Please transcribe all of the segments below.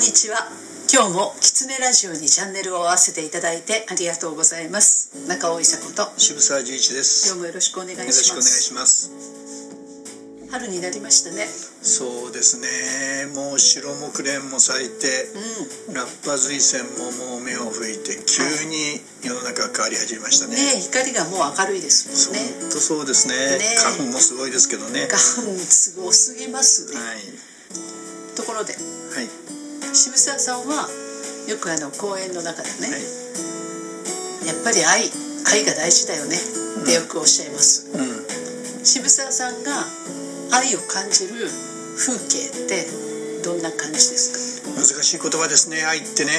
んにちは。今日もキツネラジオにチャンネルを合わせていただいてありがとうございます。中尾伊佐子と渋沢十一です。今日もよろしくお願いします。よろしくお願いします春になりましたね。そうですね。もう白木蓮も咲いて、うん、ラッパ水仙ももう目を吹いて急に世の中が変わり始めましたね。ね光がもう明るいですもんね。本当そうですね、ね、花粉もすごいですけどね。花粉すごすぎますね、はい、ところで、はい渋沢さんはよくあの講演の中でね、はい、やっぱり愛愛が大事だよね。ってよくおっしゃいます、うん、渋沢さんが愛を感じる風景ってどんな感じですか？難しい言葉ですね。愛ってね、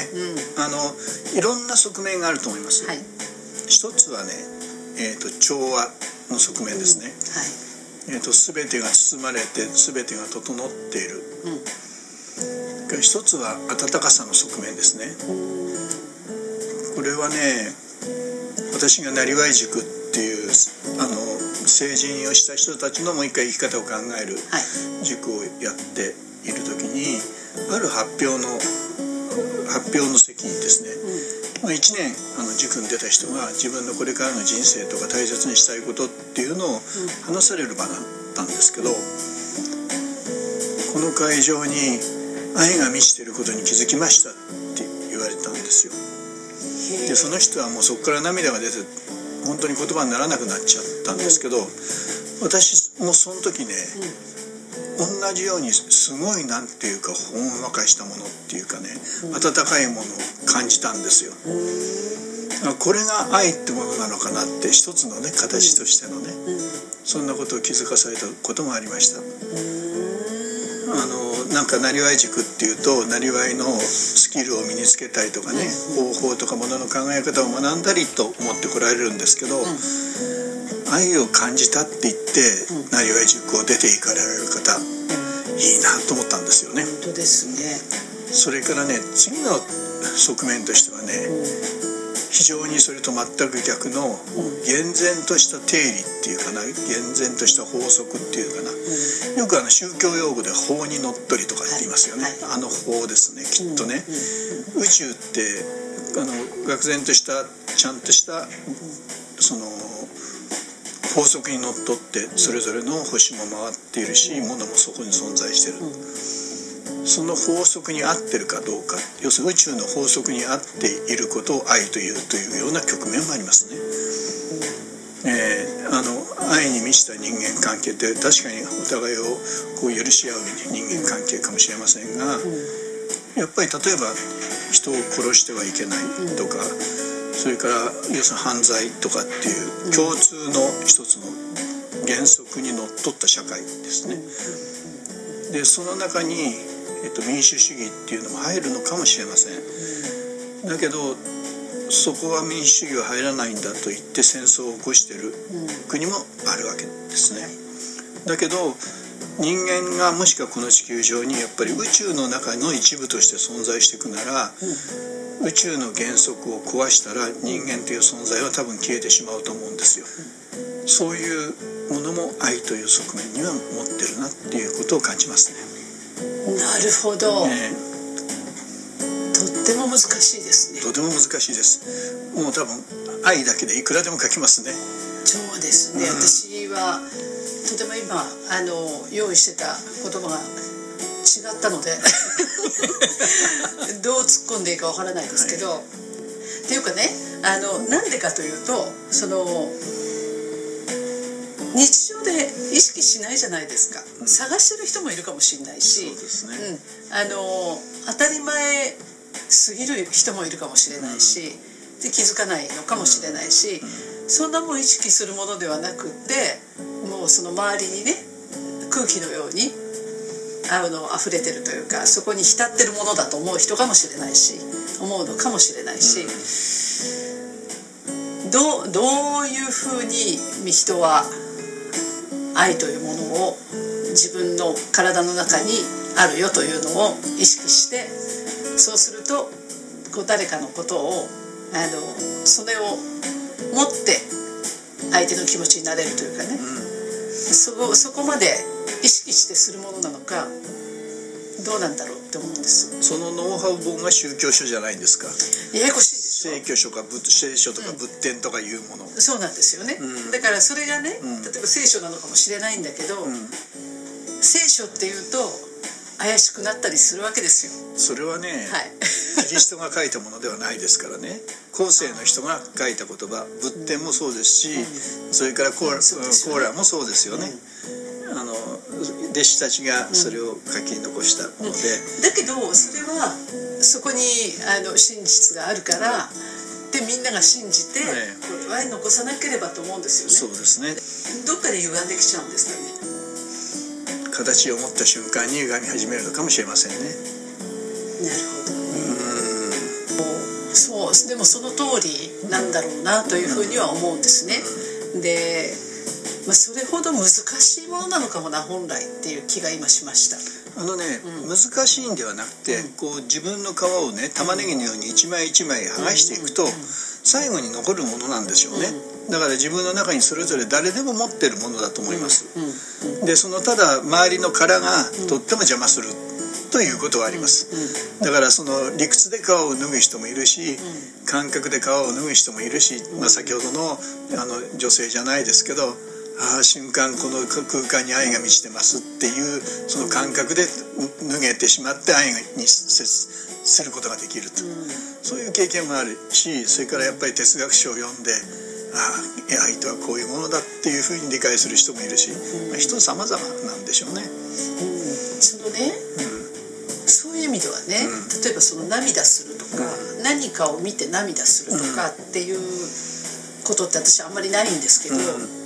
うん、あのいろんな側面があると思います、はい、一つはね、えーと、調和の側面ですね、うん、はい。えーと、と全てが包まれて全てが整っている、うん一つは温かさの側面ですね。これはね私がなりわい塾っていうあの成人をした人たちのもう一回生き方を考える塾をやっている時にある発表の発表の席にですね、まあ、1年あの塾に出た人が自分のこれからの人生とか大切にしたいことっていうのを話される場だったんですけどこの会場に愛が満ちてることに気づきましたって言われたんですよ。でその人はもうそこから涙が出て本当に言葉にならなくなっちゃったんですけど、私もその時ね、同じようにすごいなんていうかほんわかしたものっていうかね、温かいものを感じたんですよ、これが愛ってものなのかなって一つのね形としてのね、そんなことを気づかされたこともありました。あのなんかなりわい塾っていうとなりわいのスキルを身につけたりとかね、方法とかものの考え方を学んだりと思ってこられるんですけど、愛を感じたって言ってなりわい塾を出ていかれる方、いいなと思ったんですよね。本当ですね。それからね次の側面としてはね、非常にそれと全く逆の厳然とした定理っていうかな厳然とした法則っていうかな、よくあの宗教用語で法にのっとりとか言いますよね、あの法ですねきっとね、宇宙ってあの愕然としたちゃんとしたその法則にのっとってそれぞれの星も回っているし物もそこに存在してる。その法則に合ってるかどうか要するに宇宙の法則に合っていることを愛というというような局面もありますね。えー、あの愛に満ちた人間関係って確かにお互いをこう許し合う人間関係かもしれませんがやっぱり例えば人を殺してはいけないとかそれから要するに犯罪とかっていう共通の一つの原則にのっとった社会ですね。でその中にえっと、民主主義っていうのも入るのかもしれません。だけどそこは民主主義は入らないんだと言って戦争を起こしてる国もあるわけですね。だけど人間がもしくはこの地球上にやっぱり宇宙の中の一部として存在していくなら、宇宙の原則を壊したら人間という存在は多分消えてしまうと思うんですよ。そういうものも愛という側面には持ってるなっていうことを感じますね。なるほど、ね、とっても難しいですね。とても難しいです。もう多分愛だけでいくらでも書きますね。そうですね、うん、私はとても今あの用意してた言葉が違ったので どう突っ込んでいいかわからないですけど、はい、っていうかねあのなんでかというとその日常で意識しないじゃないですか、うん、探してる人もいるかもしれないし、ね、うん、あの当たり前すぎる人もいるかもしれないし、うん、で気づかないのかもしれないし、うん、そんなもん意識するものではなくってもうその周りにね空気のようにあの溢れてるというかそこに浸ってるものだと思う人かもしれないし思うのかもしれないし、どうどういうふうに人は愛というものを自分の体の中にあるよというのを意識してそうするとこう誰かのことをあのそれを持って相手の気持ちになれるというかね、うん、そこそこまで意識してするものなのかどうなんだろうって思うんです。そのノウハウ本が宗教書じゃないんですか？ややこしい聖教書か聖書とか仏典とかいうもの、うん、そうなんですよね、うん、だからそれがね、例えば聖書なのかもしれないんだけど、聖書っていうと怪しくなったりするわけですよ。それはね、はい、キリストが書いたものではないですからね。後世の人が書いた言葉仏典もそうですし、それからコーラ,、コーラもそうですよね、弟子たちがそれを書き残したもので、だけどそれはそこにあの真実があるから、でみんなが信じて、これは残さなければと思うんですよね。そうですね。どっかで歪んできちゃうんですかね。形を持った瞬間に歪み始めるのかもしれませんね。なるほど。ねそうでもその通りなんだろうなというふうには思うんですね、でまあ、それほど難しいものなのかもな本来っていう気が今しました。あのね、うん、難しいんではなくて、うん、こう自分の皮をね玉ねぎのように一枚一枚剥がしていくと、最後に残るものなんでしょうね、だから自分の中にそれぞれ誰でも持ってるものだと思います、でそのただ周りの殻がとっても邪魔するということはあります。だからその理屈で皮を脱ぐ人もいるし感覚で皮を脱ぐ人もいるし、まあ、先ほどのあの女性じゃないですけどああ瞬間この空間に愛が満ちてますっていうその感覚で脱げてしまって愛に接することができると、そういう経験もあるしそれからやっぱり哲学書を読んでああ愛とはこういうものだっていうふうに理解する人もいるし、まあ、人様々なんでしょうね。うん、そのね、うん、そういう意味ではね、うん、例えばその涙するとか、何かを見て涙するとかっていうことって私あんまりないんですけど。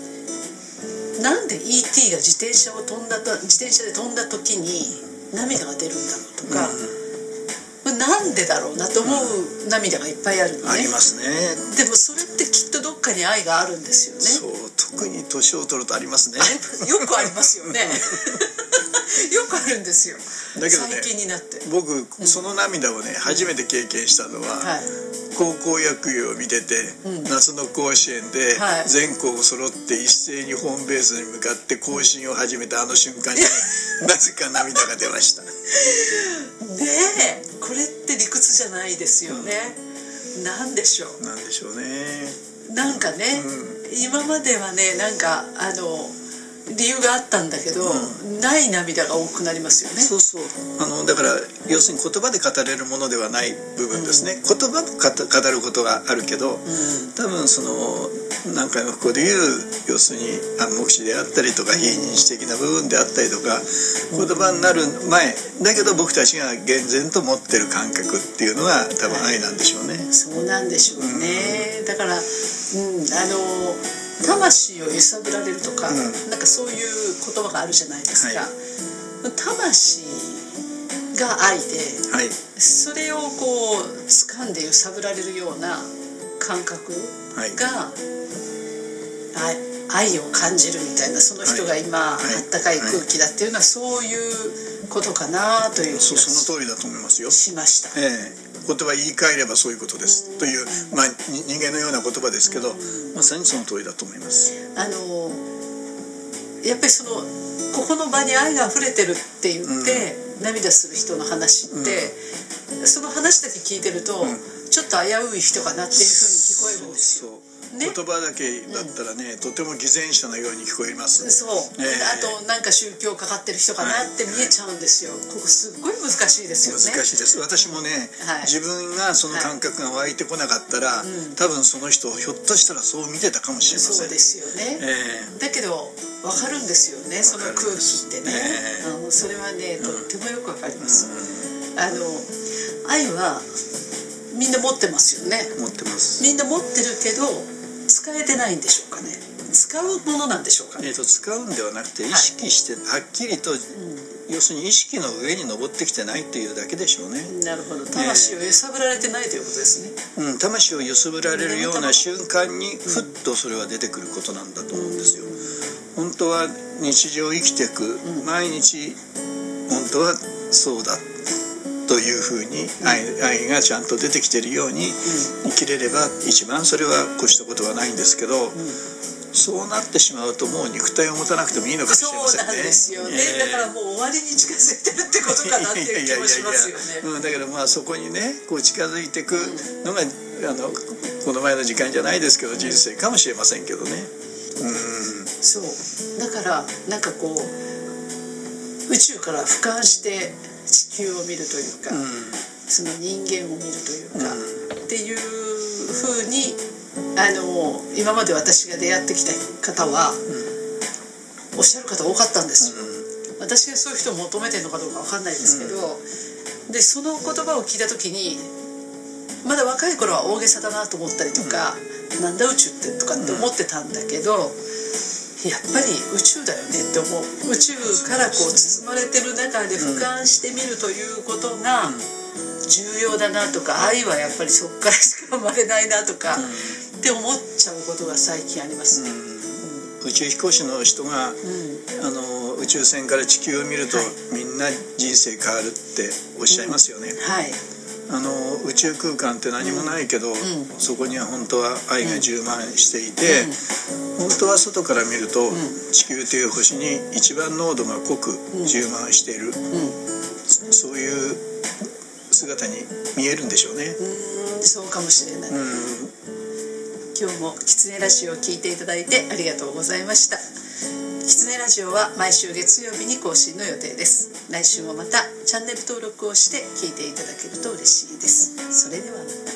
なんで ET が自転車を飛んだと自転車で飛んだ時に涙が出るんだろうとか、うん、なんでだろうなと思う涙がいっぱいあるのね、ありますね。でもそれってきっとどっかに愛があるんですよね。そう特に年を取るとありますね。よくありますよね。よくあるんですよ。だけどね最近になって。僕その涙をね、うん、初めて経験したのは、はい高校野球を見てて、うん、夏の甲子園で全校揃って一斉にホームベースに向かって行進を始めたあの瞬間に なぜか涙が出ました。ねえこれって理屈じゃないですよね、うん、なんでしょう。なんでしょうね。なんかね、うん、今まではねなんかあの理由があったんだけど、うん、ない涙が多くなりますよね。そうそう。あのだから要するに言葉で語れるものではない部分ですね、うん、言葉で語ることがあるけど、うん、多分その何回もここで言う要するに暗黙視であったりとか非認知的な部分であったりとか言葉になる前だけど僕たちが厳然と持ってる感覚っていうのは多分愛なんでしょうね、はい、そうなんでしょうね、だから、うん、あの魂を揺さぶられるとか、うん、なんかそういう言葉があるじゃないですか、はい、魂が愛で、はい、それをこう掴んで揺さぶられるような感覚が、はい、愛を感じるみたいなその人が今、あったかい空気だっていうのはそういうことかなというその通りだと思いますよ。しました。ええ。言葉言い換えればそういうことです。という、まあ、人間のような言葉ですけどまさにその通りだと思います。あのやっぱりそのここの場に愛が溢れてるって言って、うん、涙する人の話って、うん、その話だけ聞いてると、うん、ちょっと危うい人かなっていうふうに聞こえるんですよ。ね、言葉だけだったらね、うん、とても偽善者のように聞こえます。そう、えー、あとなんか宗教かかってる人かなって見えちゃうんですよ、はい、ここすっごい難しいですよね。難しいです。私もね、はい、自分がその感覚が湧いてこなかったら、はい、多分その人をひょっとしたらそう見てたかもしれません。そうですよね、えー、だけど分かるんですよねその空気ってね、えー、それはねとってもよく分かります、うん、あの愛はみんな持ってますよね。持ってます。みんな持ってるけど使えてないんでしょうかね。使うものなんでしょうか、ね、えーと、使うんではなくて意識して、はっきりと、うん、要するに意識の上に登ってきてないっていうだけでしょうね。なるほど。魂を揺さぶられてないということですね、うん、魂を揺さぶられるような瞬間にふっとそれは出てくることなんだと思うんですよ、本当は日常生きていく、毎日本当はそうだというふうに愛愛がちゃんと出てきてるように生きれれば一番それは越したことはないんですけどそうなってしまうともう肉体を持たなくてもいいのかもしれませんね。そうなんですよね、えー、だからもう終わりに近づいてるってことかなっていう気もしますよね。うん、だからまあそこにねこう近づいていくのが、うん、あのこの前の時間じゃないですけど人生かもしれませんけどね。うん。そう。だからなんかこう宇宙から俯瞰して地球を見るというか、うん、その人間を見るというか、うん、っていうふうにあの今まで私が出会ってきた方は、おっしゃる方多かったんですよ、私がそういう人を求めてるのかどうか分かんないですけど、でその言葉を聞いた時にまだ若い頃は大げさだなと思ったりとか、うん、なんだ宇宙ってとかって思ってたんだけど、やっぱり宇宙だよねって思う。宇宙からこう包まれてる中で俯瞰してみるということが重要だなとか愛はやっぱりそこからしか生まれないなとか、って思っちゃうことが最近ありますね、うん、宇宙飛行士の人が、うん、あの宇宙船から地球を見ると、はい、みんな人生変わるっておっしゃいますよね、はい。あの宇宙空間って何もないけど、そこには本当は愛が充満していて、本当は外から見ると、地球という星に一番濃度が濃く充満している、そういう姿に見えるんでしょうね。うそうかもしれない。今日もキツネラジオを聞いていただいてありがとうございました。キツネラジオは毎週月曜日に更新の予定です。来週もまたチャンネル登録をして聞いていただけると嬉しいです。それではまた